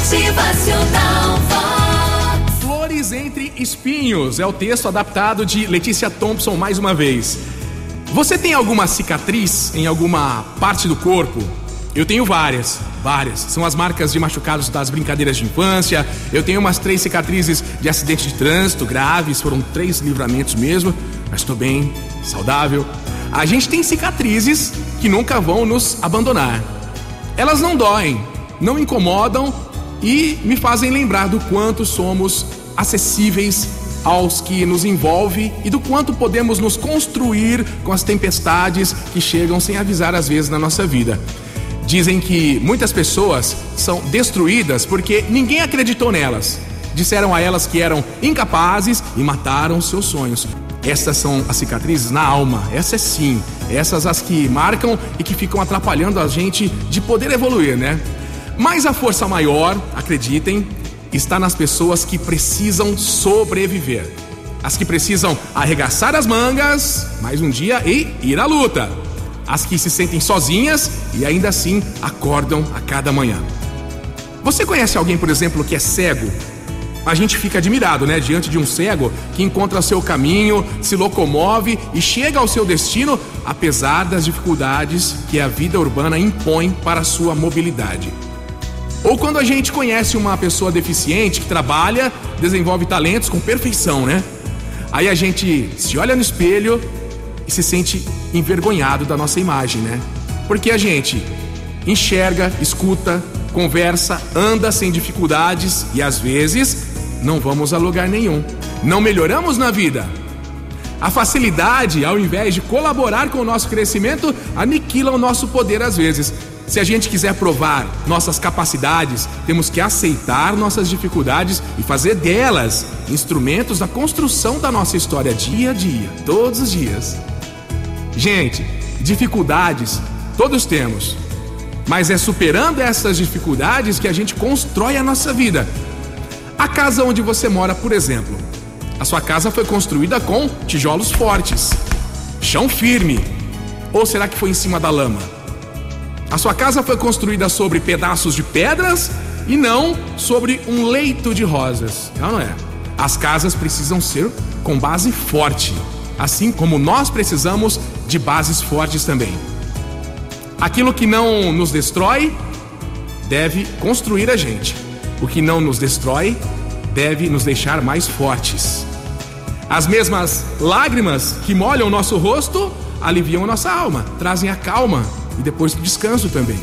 Motivacional. Flores entre espinhos é o texto adaptado de Letícia Thompson mais uma vez. Você tem alguma cicatriz em alguma parte do corpo? Eu tenho várias, várias. São as marcas de machucados das brincadeiras de infância. Eu tenho umas três cicatrizes de acidente de trânsito graves, foram três livramentos mesmo, mas estou bem, saudável. A gente tem cicatrizes que nunca vão nos abandonar. Elas não doem, não incomodam e me fazem lembrar do quanto somos acessíveis aos que nos envolve e do quanto podemos nos construir com as tempestades que chegam sem avisar às vezes na nossa vida. Dizem que muitas pessoas são destruídas porque ninguém acreditou nelas. Disseram a elas que eram incapazes e mataram seus sonhos. Essas são as cicatrizes na alma, essas sim, essas as que marcam e que ficam atrapalhando a gente de poder evoluir, né? Mas a força maior, acreditem, está nas pessoas que precisam sobreviver. As que precisam arregaçar as mangas mais um dia e ir à luta. As que se sentem sozinhas e ainda assim acordam a cada manhã. Você conhece alguém, por exemplo, que é cego? A gente fica admirado, né, diante de um cego que encontra seu caminho, se locomove e chega ao seu destino, apesar das dificuldades que a vida urbana impõe para sua mobilidade. Ou quando a gente conhece uma pessoa deficiente que trabalha, desenvolve talentos com perfeição, né? Aí a gente se olha no espelho e se sente envergonhado da nossa imagem, né? Porque a gente enxerga, escuta, conversa, anda sem dificuldades e às vezes não vamos a lugar nenhum. Não melhoramos na vida. A facilidade, ao invés de colaborar com o nosso crescimento, aniquila o nosso poder às vezes. Se a gente quiser provar nossas capacidades, temos que aceitar nossas dificuldades e fazer delas instrumentos da construção da nossa história dia a dia, todos os dias. Gente, dificuldades todos temos, mas é superando essas dificuldades que a gente constrói a nossa vida. A casa onde você mora, por exemplo, a sua casa foi construída com tijolos fortes, chão firme, ou será que foi em cima da lama? A sua casa foi construída sobre pedaços de pedras e não sobre um leito de rosas. Não, não é. As casas precisam ser com base forte, assim como nós precisamos de bases fortes também. Aquilo que não nos destrói deve construir a gente. O que não nos destrói deve nos deixar mais fortes. As mesmas lágrimas que molham o nosso rosto aliviam a nossa alma, trazem a calma e depois do descanso também.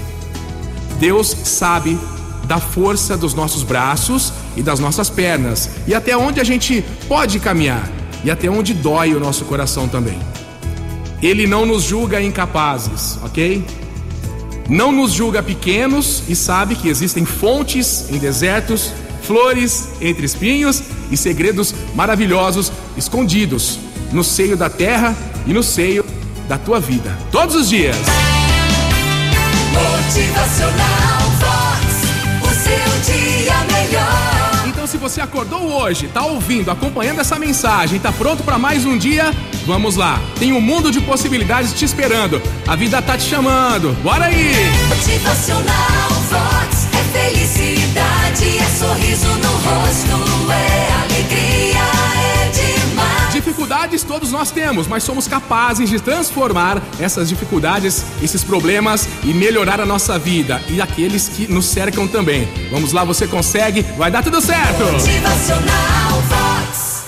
Deus sabe da força dos nossos braços e das nossas pernas e até onde a gente pode caminhar e até onde dói o nosso coração também. Ele não nos julga incapazes, ok? Não nos julga pequenos e sabe que existem fontes em desertos, flores entre espinhos e segredos maravilhosos escondidos no seio da terra e no seio da tua vida. Todos os dias. Você acordou hoje, tá ouvindo, acompanhando essa mensagem, tá pronto para mais um dia, vamos lá. Tem um mundo de possibilidades te esperando. A vida tá te chamando. Bora aí! Motivacional Vox. É felicidade, é sorriso no rosto, é alegria, todos nós temos, mas somos capazes de transformar essas dificuldades, esses problemas e melhorar a nossa vida e aqueles que nos cercam também. Vamos lá, você consegue, vai dar tudo certo! Motivacional Vox.